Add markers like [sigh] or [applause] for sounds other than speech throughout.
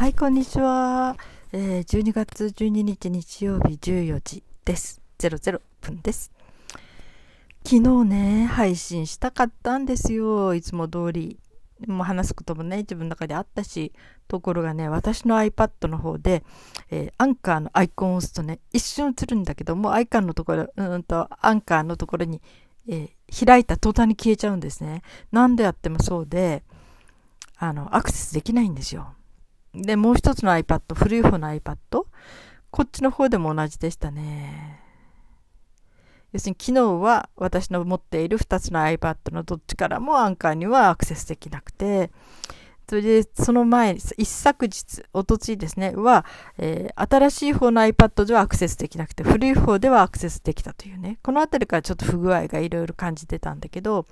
はい、こんにちは。えー、12月12日日曜日14時です。00分です。昨日ね、配信したかったんですよ。いつも通り。もう話すこともね、自分の中であったし、ところがね、私の iPad の方で、えー、アンカーのアイコンを押すとね、一瞬映るんだけども、アイカンのところ、うんと、アンカーのところに、えー、開いた途端に消えちゃうんですね。何でやってもそうで、あの、アクセスできないんですよ。で、もう一つの iPad、古い方の iPad、こっちの方でも同じでしたね。要するに昨日は私の持っている2つの iPad のどっちからもアンカーにはアクセスできなくて、それで、その前、一昨日、おとついですね、は、えー、新しい方の iPad ではアクセスできなくて、古い方ではアクセスできたというね、このあたりからちょっと不具合がいろいろ感じてたんだけど、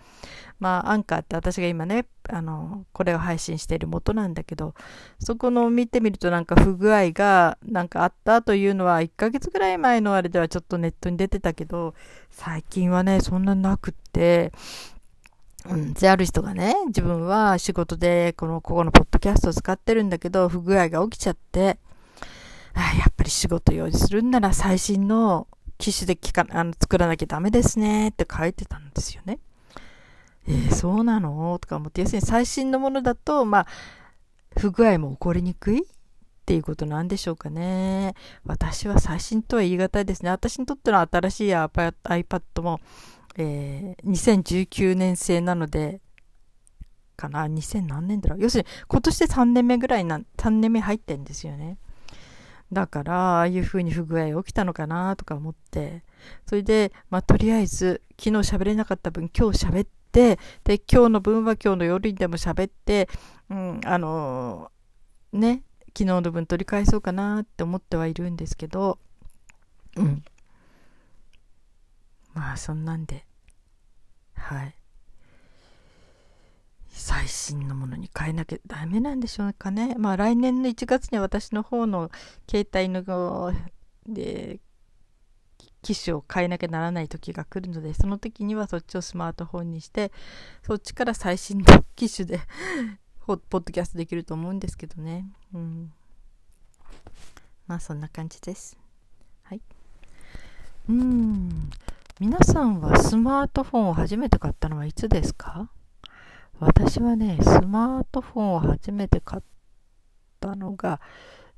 まあ、アンカーって私が今ね、あの、これを配信している元なんだけど、そこの見てみるとなんか不具合がなんかあったというのは、1ヶ月ぐらい前のあれではちょっとネットに出てたけど、最近はね、そんななくって、うん、で、ある人がね、自分は仕事でこの、ここのポッドキャストを使ってるんだけど、不具合が起きちゃって、あやっぱり仕事用意するんなら最新の機種で聞かあの作らなきゃダメですねって書いてたんですよね。えー、そうなの？とか思って、要するに最新のものだと、まあ、不具合も起こりにくい？っていうことなんでしょうかね。私は最新とは言い難いですね。私にとっての新しい iPad も、えー、2019年製なので、かな ?2000 何年だろう要するに今年で3年目ぐらいな、3年目入ってんですよね。だから、ああいう風に不具合起きたのかなとか思って、それで、まあ、とりあえず、昨日喋れなかった分、今日喋って、で、今日の分は今日の夜にでも喋って、うん、あのー、ね、昨日の分取り返そうかなって思ってはいるんですけど、うん。まあ、そんなんで、はい。最新のものに変えなきゃダメなんでしょうかね。まあ来年の1月には私の方の携帯ので機種を変えなきゃならない時が来るので、その時にはそっちをスマートフォンにして、そっちから最新の機種でポッドキャストできると思うんですけどね。うん。まあそんな感じです。はい。うん。皆さんはスマートフォンを初めて買ったのはいつですか？私はね、スマートフォンを初めて買ったのが、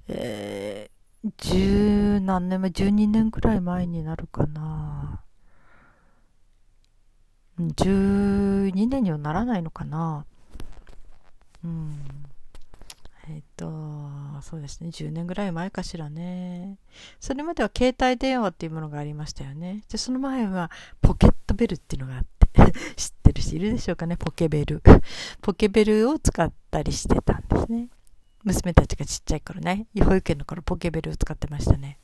えー、十何年前、12年くらい前になるかな。12年にはならないのかな。うん。えっ、と、そうですね、10年ぐらい前かしらね。それまでは携帯電話っていうものがありましたよね。で、その前はポケットベルっていうのがあって、[laughs] 知ってる人いるでしょうかね、ポケベル。ポケベルを使ったりしてたんですね。娘たちがちっちゃい頃ね、保育園の頃ポケベルを使ってましたね。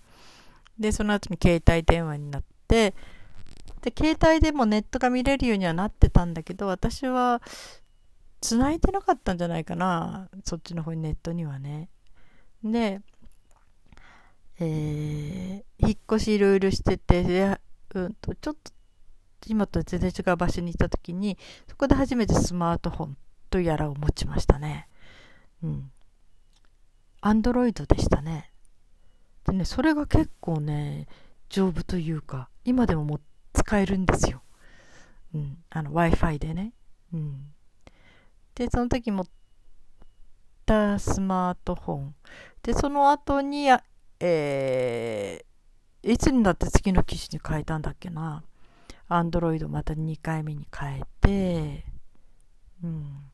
で、その後に携帯電話になって、で、携帯でもネットが見れるようにはなってたんだけど、私は繋いでなかったんじゃないかな。そっちの方にネットにはね。で、えー、引っ越しいろいろしてて、で、うんと、ちょっと今と全然違う場所に行った時に、そこで初めてスマートフォンとやらを持ちましたね。うん。アンドロイドでしたね。でね、それが結構ね、丈夫というか、今でももう使えるんですよ。うん。あの、Wi-Fi でね。うん。で、その時持ったスマートフォン。で、その後に、えー、いつになって次の機種に変えたんだっけな。アンドロイドまた2回目に変えて、うん。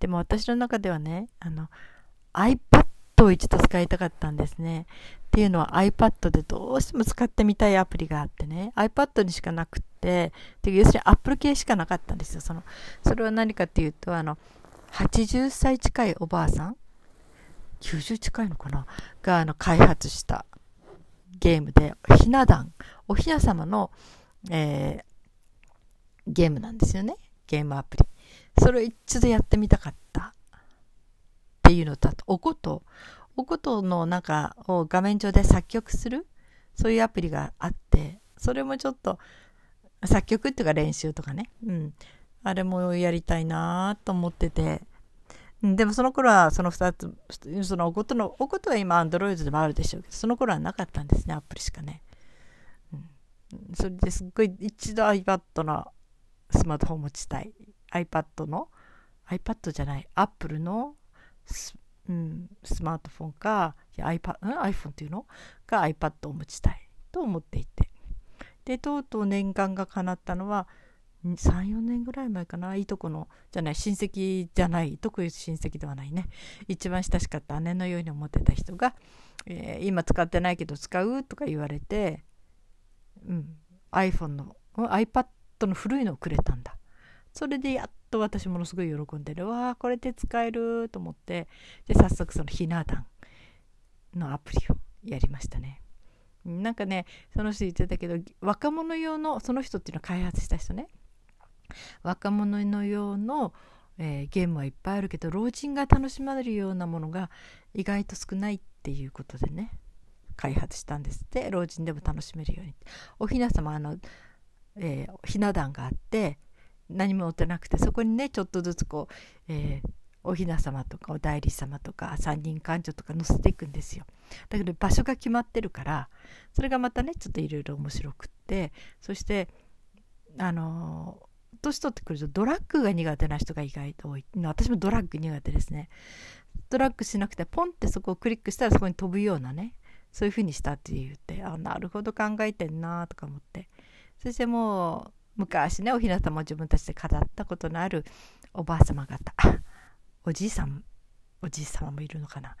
でも私の中ではね、あの、iPad を一度使いたかったんですね。っていうのは iPad でどうしても使ってみたいアプリがあってね、iPad にしかなくって、で要するに Apple 系しかなかったんですよ。その、それは何かっていうと、あの、80歳近いおばあさん？90近いのかな？があの開発したゲームで、ひな壇、おひな様の、えー、ゲームなんですよね。ゲームアプリ。それを一度やってみたかったっていうのと、あと、おこと、おことのなんかを画面上で作曲する、そういうアプリがあって、それもちょっと、作曲っていうか練習とかね。うん。あれもやりたいなと思ってて、でもその頃はその2つ、そのおことの、おことは今 Android でもあるでしょうけど、その頃はなかったんですね、アプリしかね。うん、それですっごい一度 iPad のスマートフォン持ちたい。iPad の、iPad じゃない、Apple のス,、うん、スマートフォンか、iPad、うん、iPhone っていうの？か iPad を持ちたいと思っていて。で、とうとう念願が叶ったのは、34年ぐらい前かな。いいとこのじゃない親戚じゃない特に親戚ではないね。一番親しかった姉のように思ってた人が、えー、今使ってないけど使うとか言われて、うん、iPhone の iPad の古いのをくれたんだ。それでやっと私ものすごい喜んでる。わこれで使えると思って。で早速そのひな壇のアプリをやりましたね。なんかねその人言ってたけど若者用のその人っていうのは開発した人ね。若者の用の、えー、ゲームはいっぱいあるけど老人が楽しまれるようなものが意外と少ないっていうことでね開発したんですって。老人でも楽しめるようにおひな様あの、えー、ひな壇があって何も持てなくてそこにねちょっとずつこう、えー、おひな様とかお代理様とか三人官女とか載せていくんですよ。だけど場所が決まってるからそれがまたねちょっといろいろ面白くってそしてあの年取ってくるとドラッグが苦手な人が意外と多い私もドラッグ苦手ですねドラッグしなくてポンってそこをクリックしたらそこに飛ぶようなねそういう風にしたって言ってあなるほど考えてんなとか思ってそしてもう昔ねおひな様を自分たちで語ったことのあるおばあ様方おじいさんおじい様もいるのかな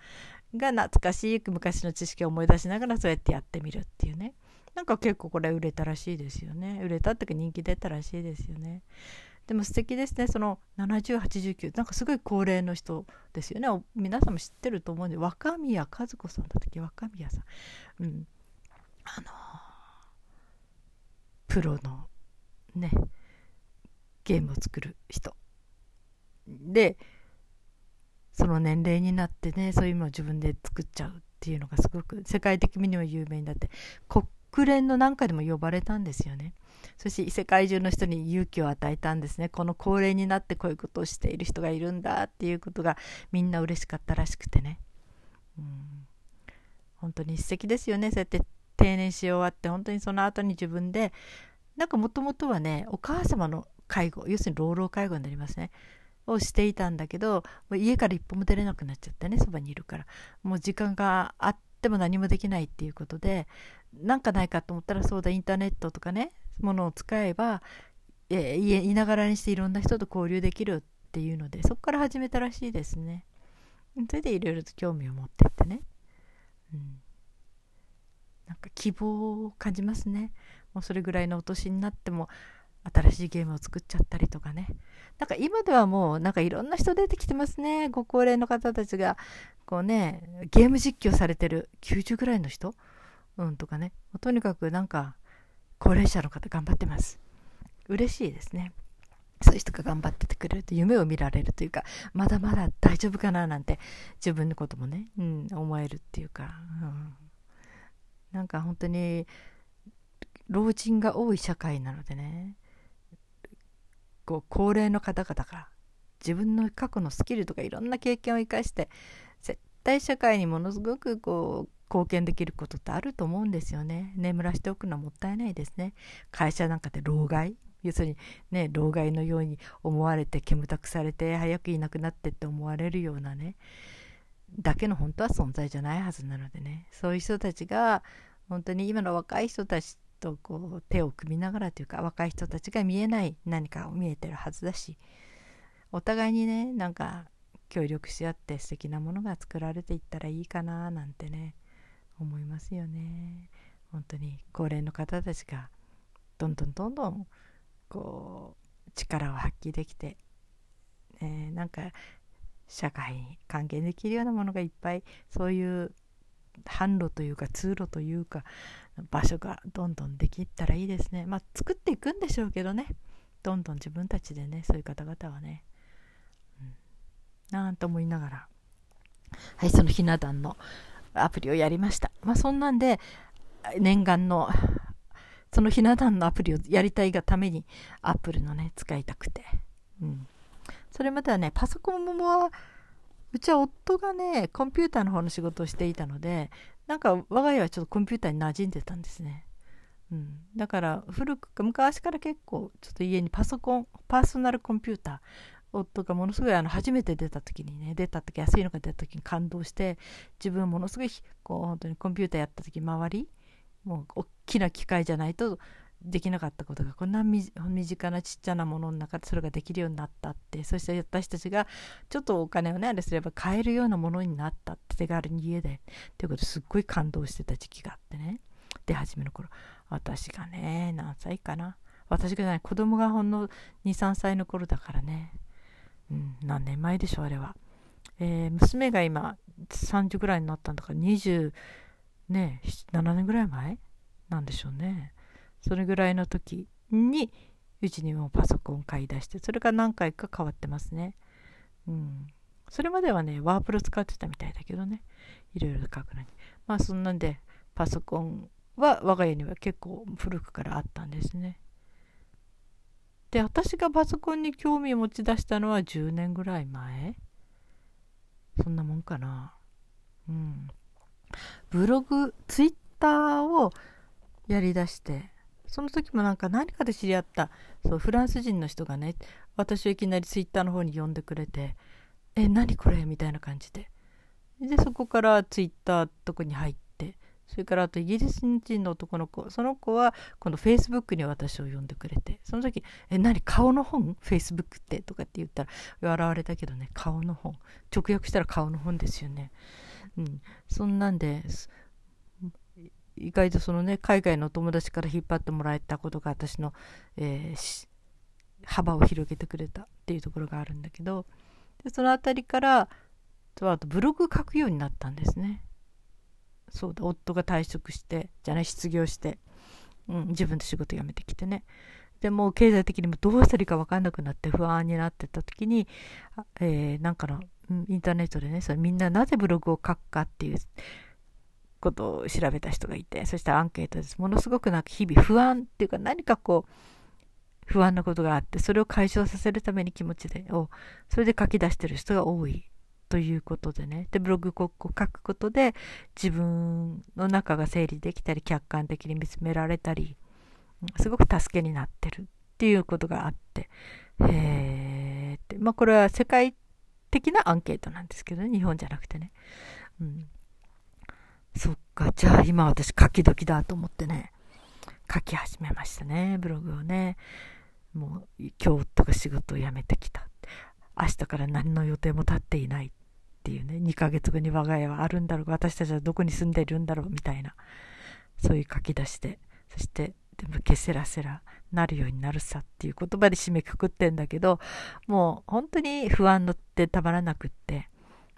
が懐かしい昔の知識を思い出しながらそうやってやってみるっていうねなんか結構これ売れたらしいですよね。売れたってか人気出たらしいですよね。でも素敵ですね。その7089なんかすごい高齢の人ですよね。皆さんも知ってると思うんで。若宮和子さんだったっけ？若宮さん。うん。あのプロのねゲームを作る人。でその年齢になってねそういうのを自分で作っちゃうっていうのがすごく世界的にも有名になって国連のなんかでも呼ばれたんですよね。そして世界中の人に勇気を与えたんですね。この高齢になってこういうことをしている人がいるんだっていうことがみんな嬉しかったらしくてね。うん、本当に素敵ですよね。そうやって定年し終わって本当にその後に自分でなんかもともとはねお母様の介護要するに老老介護になりますねをしていたんだけど家から一歩も出れなくなっちゃってねそばにいるからもう時間があっても何もできないっていうことでなんかないかと思ったらそうだインターネットとかねものを使えば、えー、いながらにしていろんな人と交流できるっていうのでそこから始めたらしいですね。それでいろいろと興味を持ってってね、うん、なんか希望を感じますね。もうそれぐらいのお年になっても新しいゲームを作っちゃったりとかね。なんか今ではもうなんかいろんな人出てきてますね。ご高齢の方たちがこうねゲーム実況されてる90ぐらいの人うんとかね。とにかくなんか高齢者の方頑張ってます。嬉しいですね。そういう人が頑張っててくれると夢を見られるというかまだまだ大丈夫かななんて自分のこともね、うん、思えるっていうか、うん、なんか本当に老人が多い社会なのでねこう高齢の方々が自分の過去のスキルとかいろんな経験を生かして絶対社会にものすごくこう貢献できることってあると思うんですよね。眠らしておくのはもったいないですね。会社なんかで老害要するにね老害のように思われて煙たくされて早くいなくなってって思われるようなねだけの本当は存在じゃないはずなのでねそういう人たちが本当に今の若い人たちとこう手を組みながらというか若い人たちが見えない何かを見えてるはずだしお互いにねなんか協力し合って素敵なものが作られていったらいいかななんてね思いますよね。本当に高齢の方たちがどんどんどんどんこう力を発揮できて、えー、なんか社会に還元できるようなものがいっぱいそういう販路というか通路というか場所がどんどんできたらいいですね。まあ作っていくんでしょうけどね。どんどん自分たちでねそういう方々はね、うん、なんと思いながら。はいそのひな壇のアプリをやりました。まあ、そんなんで、念願の、そのひな壇のアプリをやりたいがために、アップルのね、使いたくて。うん。それまではね、パソコンもうちは夫がね、コンピューターの方の仕事をしていたので、なんか我が家はちょっとコンピューターに馴染んでたんですね。うん、だから古く昔から結構ちょっと家にパソコンパーソナルコンピューター夫がものすごいあの初めて出た時にね出た時安いのが出た時に感動して自分ものすごいこう本当にコンピューターやった時周りもう大きな機械じゃないとできなかったことがこんな身近なちっちゃなものの中でそれができるようになったってそして私たちがちょっとお金をねあれすれば買えるようなものになったって手軽に家でっていうことすっごい感動してた時期があってね。で初めの頃。私がね何歳かな。私がない子供がほんの23歳の頃だからね、ん、何年前でしょうあれは、えー、娘が今30ぐらいになったんだから27年ぐらい前なんでしょうね。それぐらいの時にうちにもパソコン買い出してそれが何回か変わってますね。うん。それまではねワープロ使ってたみたいだけどね。いろいろ書くのに。まあそんなんでパソコンは我が家には結構古くからあったんですね。で私がパソコンに興味を持ち出したのは10年ぐらい前？そんなもんかな。うん。ブログツイッターをやりだしてその時もなんか何かで知り合ったそうフランス人の人がね私をいきなりツイッターの方に呼んでくれて「え何これ?」みたいな感じで。でそこからツイッターとこに入ってそれからあとイギリス人の男の子その子は今度フェイスブックに私を呼んでくれてその時「え何顔の本？フェイスブックって」とかって言ったら笑われたけどね顔の本。直訳したら顔の本ですよね。うん。そんなんで意外とそのね海外の友達から引っ張ってもらえたことが私の、えー、幅を広げてくれたっていうところがあるんだけどでその辺りからあとブログ書くようになったんですね。そうだ夫が退職してじゃない失業して、うん、自分で仕事辞めてきてねでも経済的にもどうしたらいいか分かんなくなって不安になってた時に、えー、なんかのインターネットでねそれみんななぜブログを書くかっていうことを調べた人がいて、そしたらアンケートです。ものすごくなんか日々不安っていうか何かこう、不安なことがあって、それを解消させるために気持ちで、を、それで書き出してる人が多いということでね。で、ブログを書くことで自分の中が整理できたり、客観的に見つめられたり、すごく助けになってるっていうことがあって、へーって、まあこれは世界的なアンケートなんですけどね、日本じゃなくてね。うん、そっか、じゃあ今私書き時だと思ってね、書き始めましたね、ブログをね。もう今日とか仕事を辞めてきた。明日から何の予定も立っていないっていうね、2ヶ月後に我が家はあるんだろう私たちはどこに住んでいるんだろうみたいな、そういう書き出して、そして、でもけせらせらなるようになるさっていう言葉で締めくくってんだけど、もう本当に不安のってたまらなくって、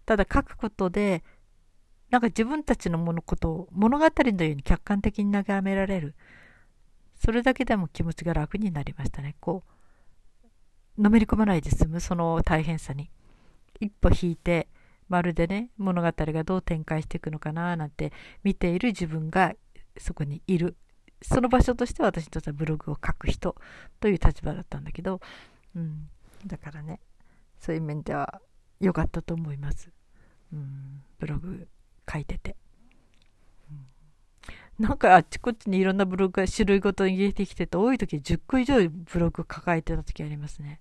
ただ書くことでなんか自分たちのものことを物語のように客観的に眺められる。それだけでも気持ちが楽になりましたね。こう、のめり込まないで済む、その大変さに。一歩引いて、まるでね、物語がどう展開していくのかななんて見ている自分がそこにいる。その場所として私にとってはブログを書く人という立場だったんだけど、うん。だからね、そういう面では良かったと思います。うん、ブログ書いてて。うんなんかあっちこっちにいろんなブログが種類ごとに入れてきてて、多い時10個以上ブログ抱えてた時ありますね。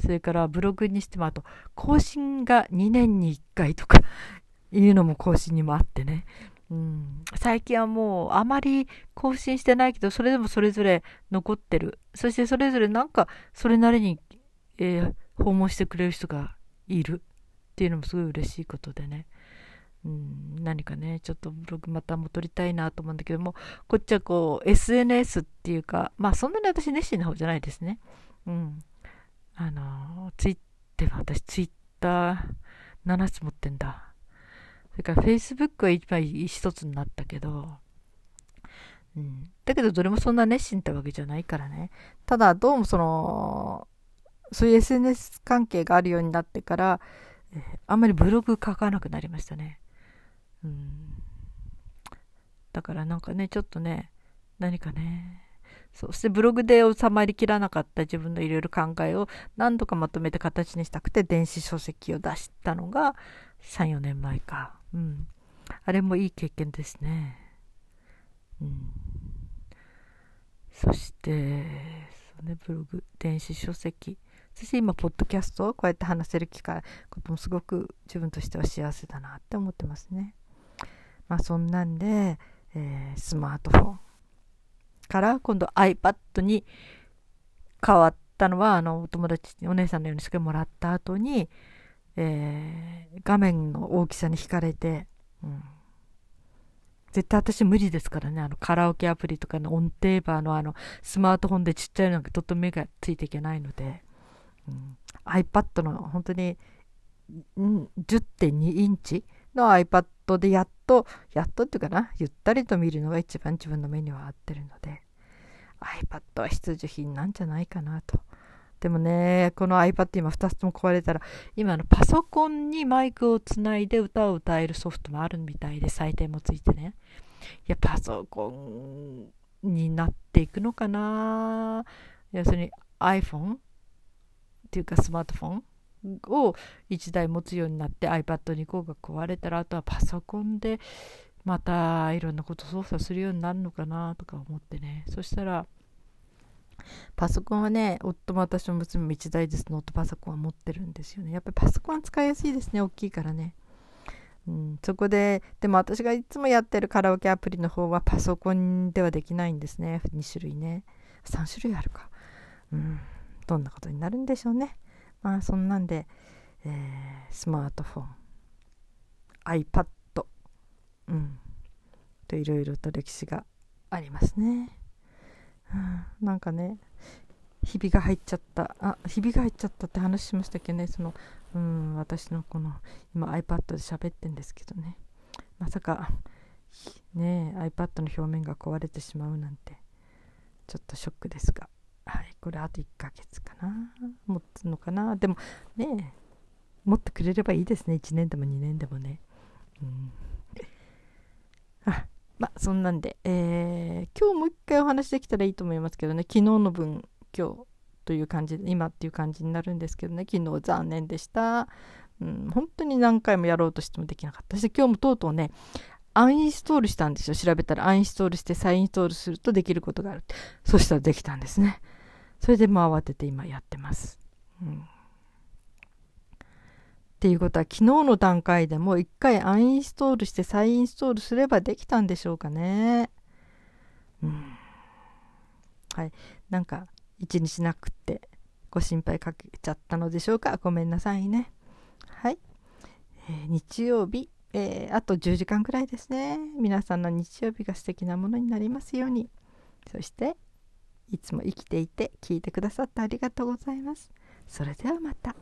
それからブログにしてもあと更新が2年に1回とか [laughs] いうのも更新にもあってね。うん、最近はもうあまり更新してないけど、それでもそれぞれ残ってる。そしてそれぞれなんかそれなりに、えー、訪問してくれる人がいるっていうのもすごい嬉しいことでね。うん、何かね、ちょっとブログまた戻りたいなと思うんだけども、こっちはこう、SNS っていうか、まあそんなに私熱心な方じゃないですね。うん。あの、ツイッター、私ツイッター7つ持ってんだ。それから Facebook は一枚一つになったけど、うん。だけどどれもそんな熱心ってわけじゃないからね。ただ、どうもその、そういう SNS 関係があるようになってから、あんまりブログ書かなくなりましたね。うん、だからなんかね、ちょっとね、何かね、そしてブログで収まりきらなかった自分のいろいろ考えを何度かまとめて形にしたくて電子書籍を出したのが3、4年前か。うん。あれもいい経験ですね。うん。そして、そうね、ブログ、電子書籍。そして今、ポッドキャストをこうやって話せる機会、こともすごく自分としては幸せだなって思ってますね。まあそんなんで、えー、スマートフォンから今度 iPad に変わったのは、あの、お友達、お姉さんのようにしてもらった後に、えー、画面の大きさに惹かれて、うん、絶対私無理ですからね、あのカラオケアプリとかの音程バーのあのスマートフォンでちっちゃいのがとっても目がついていけないので、うん、iPad の本当に、10.2インチの iPad でやっと、やっとっていうかな、ゆったりと見るのが一番自分の目には合ってるので、iPad は必需品なんじゃないかなと。でもね、この iPad 今2つとも壊れたら、今のパソコンにマイクをつないで歌を歌えるソフトもあるみたいで、採点もついてね。いや、パソコンになっていくのかな？要するに iPhone っていうかスマートフォンを1台持つようになって iPad 2個が壊れたらあとはパソコンでまたいろんなこと操作するようになるのかなとか思ってね。そしたらパソコンはね夫も私も娘も1台ずつノートパソコンは持ってるんですよね。やっぱりパソコンは使いやすいですね大きいからね。うん、そこででも私がいつもやってるカラオケアプリの方はパソコンではできないんですね。2種類ね。3種類あるか。うんどんなことになるんでしょうね。まあそんなんで、えー、スマートフォン iPad うんといろいろと歴史がありますね、うん、なんかねひびが入っちゃった。あひびが入っちゃったって話しましたっけね。そのうん私のこの今 iPad で喋ってんですけどね。まさかね iPad の表面が壊れてしまうなんてちょっとショックですが。はい、これあと1ヶ月かな。持つのかな。でもね、持ってくれればいいですね。1年でも2年でもね。うん。あ、まあ、そんなんで、えー、今日もう一回お話できたらいいと思いますけどね、昨日の分、今日という感じで、今っていう感じになるんですけどね、昨日残念でした。うん、本当に何回もやろうとしてもできなかったし、今日もとうとうね、アンインストールしたんですよ。調べたらアンインストールして再インストールするとできることがある。そしたらできたんですね。それでも慌てて今やってます。うん、っていうことは昨日の段階でも一回アンインストールして再インストールすればできたんでしょうかね。うん、はい。なんか一日なくってご心配かけちゃったのでしょうか。ごめんなさいね。はい。えー、日曜日、えー、あと10時間くらいですね。皆さんの日曜日が素敵なものになりますように。そしていつも生きていて聞いてくださってありがとうございます。それではまた。